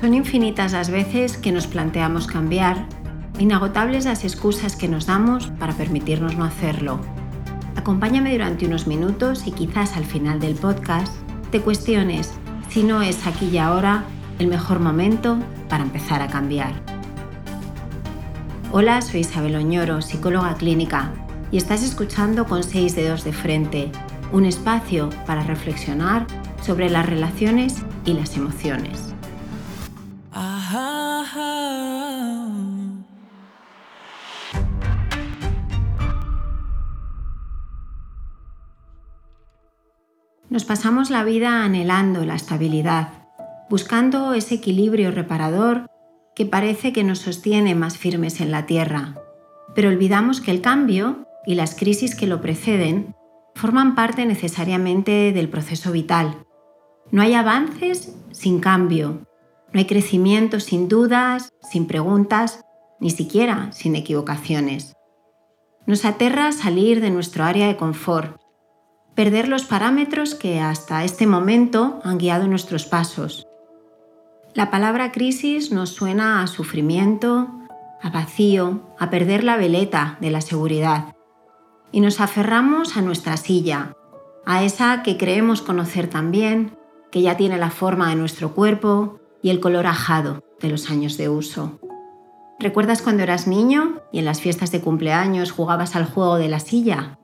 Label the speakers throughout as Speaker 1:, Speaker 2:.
Speaker 1: Son infinitas las veces que nos planteamos cambiar, inagotables las excusas que nos damos para permitirnos no hacerlo. Acompáñame durante unos minutos y quizás al final del podcast te cuestiones si no es aquí y ahora el mejor momento para empezar a cambiar. Hola, soy Isabel Oñoro, psicóloga clínica, y estás escuchando con seis dedos de frente, un espacio para reflexionar sobre las relaciones y las emociones. Nos pasamos la vida anhelando la estabilidad, buscando ese equilibrio reparador que parece que nos sostiene más firmes en la tierra. Pero olvidamos que el cambio y las crisis que lo preceden forman parte necesariamente del proceso vital. No hay avances sin cambio, no hay crecimiento sin dudas, sin preguntas, ni siquiera sin equivocaciones. Nos aterra salir de nuestro área de confort, perder los parámetros que hasta este momento han guiado nuestros pasos. La palabra crisis nos suena a sufrimiento, a vacío, a perder la veleta de la seguridad. Y nos aferramos a nuestra silla, a esa que creemos conocer también, que ya tiene la forma de nuestro cuerpo y el color ajado de los años de uso. ¿Recuerdas cuando eras niño y en las fiestas de cumpleaños jugabas al juego de la silla?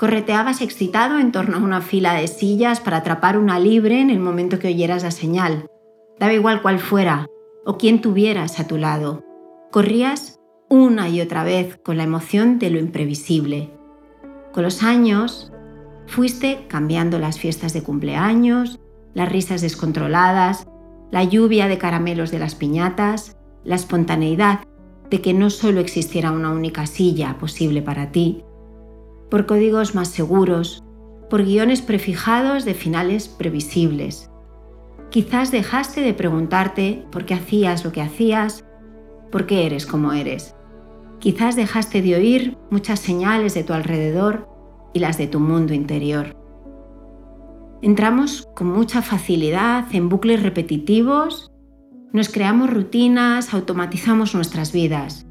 Speaker 1: Correteabas excitado en torno a una fila de sillas para atrapar una libre en el momento que oyeras la señal. Daba igual cuál fuera o quién tuvieras a tu lado. Corrías una y otra vez con la emoción de lo imprevisible. Con los años, fuiste cambiando las fiestas de cumpleaños, las risas descontroladas, la lluvia de caramelos de las piñatas, la espontaneidad de que no solo existiera una única silla posible para ti, por códigos más seguros, por guiones prefijados de finales previsibles. Quizás dejaste de preguntarte por qué hacías lo que hacías, por qué eres como eres. Quizás dejaste de oír muchas señales de tu alrededor y las de tu mundo interior. Entramos con mucha facilidad en bucles repetitivos, nos creamos rutinas, automatizamos nuestras vidas.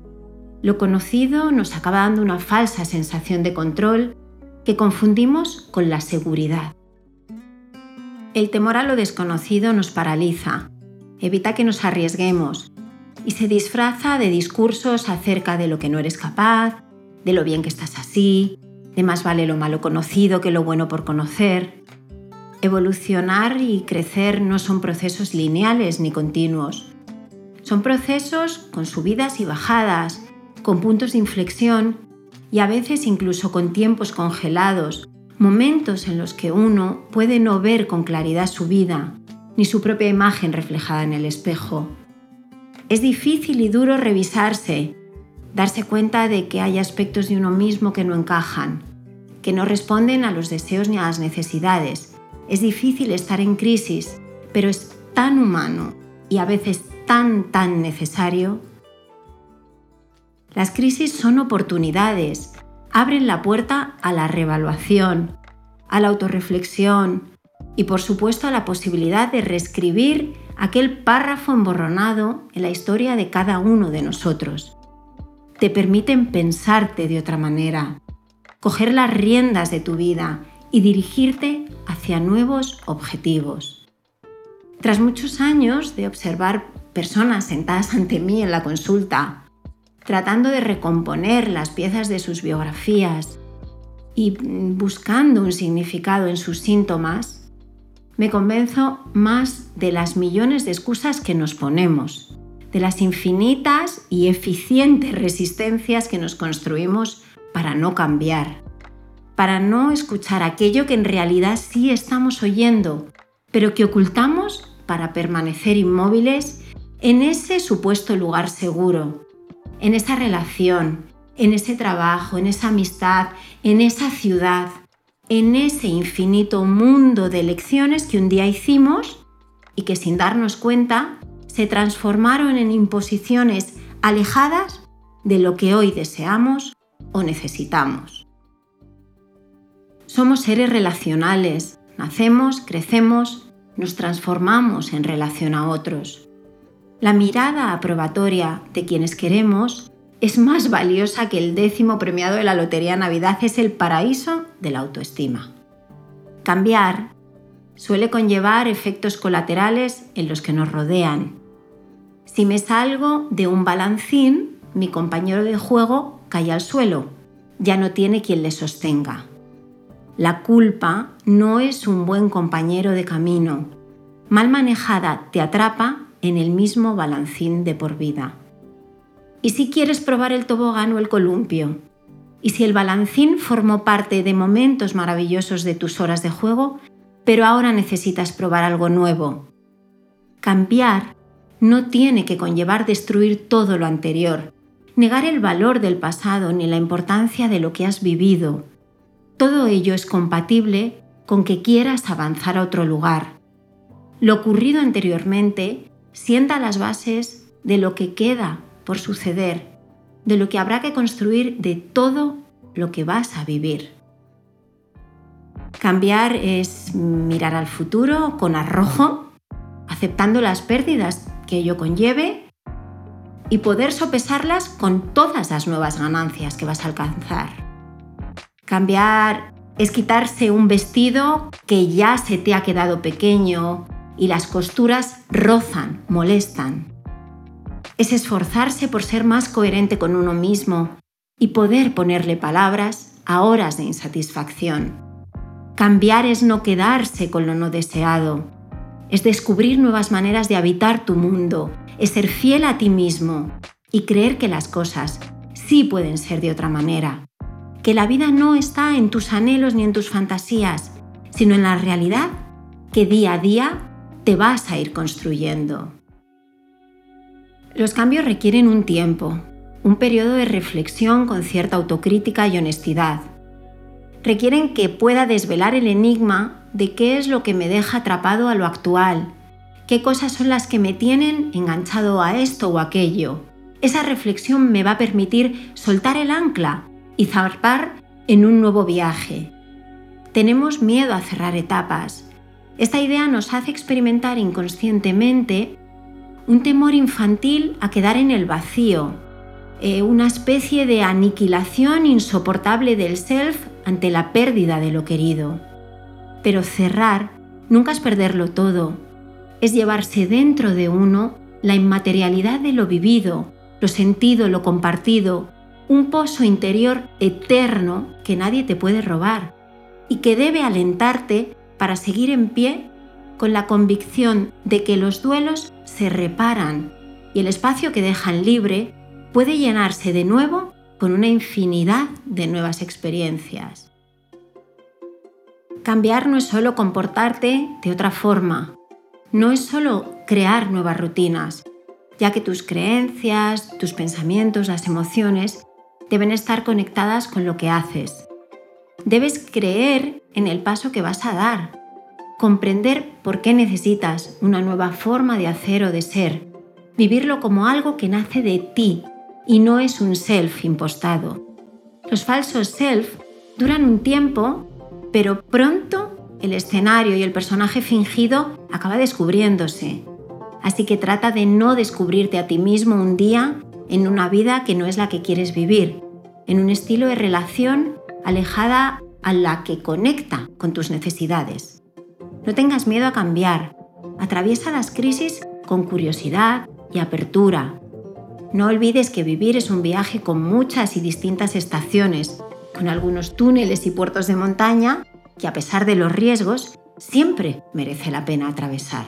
Speaker 1: Lo conocido nos acaba dando una falsa sensación de control que confundimos con la seguridad. El temor a lo desconocido nos paraliza, evita que nos arriesguemos y se disfraza de discursos acerca de lo que no eres capaz, de lo bien que estás así, de más vale lo malo conocido que lo bueno por conocer. Evolucionar y crecer no son procesos lineales ni continuos. Son procesos con subidas y bajadas, con puntos de inflexión y a veces incluso con tiempos congelados, momentos en los que uno puede no ver con claridad su vida, ni su propia imagen reflejada en el espejo. Es difícil y duro revisarse, darse cuenta de que hay aspectos de uno mismo que no encajan, que no responden a los deseos ni a las necesidades, es difícil estar en crisis, pero es tan humano y a veces tan, tan necesario. Las crisis son oportunidades, abren la puerta a la reevaluación, a la autorreflexión y por supuesto a la posibilidad de reescribir aquel párrafo emborronado en la historia de cada uno de nosotros. Te permiten pensarte de otra manera, coger las riendas de tu vida y dirigirte hacia nuevos objetivos. Tras muchos años de observar personas sentadas ante mí en la consulta, tratando de recomponer las piezas de sus biografías y buscando un significado en sus síntomas, me convenzo más de las millones de excusas que nos ponemos, de las infinitas y eficientes resistencias que nos construimos para no cambiar, para no escuchar aquello que en realidad sí estamos oyendo, pero que ocultamos para permanecer inmóviles en ese supuesto lugar seguro, en esa relación, en ese trabajo, en esa amistad, en esa ciudad, en ese infinito mundo de lecciones que un día hicimos y que sin darnos cuenta se transformaron en imposiciones alejadas de lo que hoy deseamos o necesitamos. Somos seres relacionales, nacemos, crecemos, nos transformamos en relación a otros. La mirada aprobatoria de quienes queremos es más valiosa que el décimo premiado de la Lotería Navidad, es el paraíso de la autoestima. Cambiar suele conllevar efectos colaterales en los que nos rodean. Si me salgo de un balancín, mi compañero de juego cae al suelo, ya no tiene quien le sostenga. La culpa no es un buen compañero de camino. Mal manejada te atrapa en el mismo balancín de por vida. ¿Y si quieres probar el tobogán o el columpio? ¿Y si el balancín formó parte de momentos maravillosos de tus horas de juego, pero ahora necesitas probar algo nuevo? Cambiar no tiene que conllevar destruir todo lo anterior, negar el valor del pasado ni la importancia de lo que has vivido. Todo ello es compatible con que quieras avanzar a otro lugar. Lo ocurrido anteriormente sienta las bases de lo que queda por suceder, de lo que habrá que construir de todo lo que vas a vivir. Cambiar es mirar al futuro con arrojo, aceptando las pérdidas que ello conlleve y poder sopesarlas con todas las nuevas ganancias que vas a alcanzar. Cambiar es quitarse un vestido que ya se te ha quedado pequeño y las costuras rozan, molestan es esforzarse por ser más coherente con uno mismo y poder ponerle palabras a horas de insatisfacción. Cambiar es no quedarse con lo no deseado, es descubrir nuevas maneras de habitar tu mundo, es ser fiel a ti mismo y creer que las cosas sí pueden ser de otra manera, que la vida no está en tus anhelos ni en tus fantasías, sino en la realidad que día a día te vas a ir construyendo. Los cambios requieren un tiempo, un periodo de reflexión con cierta autocrítica y honestidad. Requieren que pueda desvelar el enigma de qué es lo que me deja atrapado a lo actual, qué cosas son las que me tienen enganchado a esto o aquello. Esa reflexión me va a permitir soltar el ancla y zarpar en un nuevo viaje. Tenemos miedo a cerrar etapas. Esta idea nos hace experimentar inconscientemente un temor infantil a quedar en el vacío, eh, una especie de aniquilación insoportable del self ante la pérdida de lo querido. Pero cerrar nunca es perderlo todo, es llevarse dentro de uno la inmaterialidad de lo vivido, lo sentido, lo compartido, un pozo interior eterno que nadie te puede robar y que debe alentarte para seguir en pie con la convicción de que los duelos se reparan y el espacio que dejan libre puede llenarse de nuevo con una infinidad de nuevas experiencias. Cambiar no es solo comportarte de otra forma, no es solo crear nuevas rutinas, ya que tus creencias, tus pensamientos, las emociones deben estar conectadas con lo que haces. Debes creer en el paso que vas a dar, comprender por qué necesitas una nueva forma de hacer o de ser, vivirlo como algo que nace de ti y no es un self impostado. Los falsos self duran un tiempo, pero pronto el escenario y el personaje fingido acaba descubriéndose. Así que trata de no descubrirte a ti mismo un día en una vida que no es la que quieres vivir, en un estilo de relación alejada a la que conecta con tus necesidades. No tengas miedo a cambiar. Atraviesa las crisis con curiosidad y apertura. No olvides que vivir es un viaje con muchas y distintas estaciones, con algunos túneles y puertos de montaña que a pesar de los riesgos siempre merece la pena atravesar.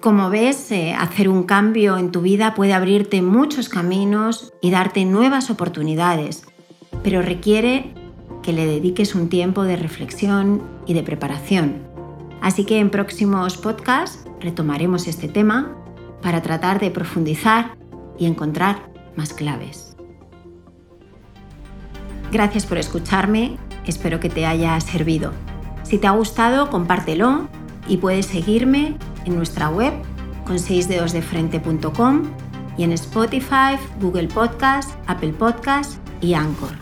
Speaker 1: Como ves, eh, hacer un cambio en tu vida puede abrirte muchos caminos y darte nuevas oportunidades, pero requiere que le dediques un tiempo de reflexión y de preparación. Así que en próximos podcasts retomaremos este tema para tratar de profundizar y encontrar más claves. Gracias por escucharme, espero que te haya servido. Si te ha gustado, compártelo y puedes seguirme en nuestra web con 6deosdefrente.com y en Spotify, Google Podcast, Apple Podcast y Anchor.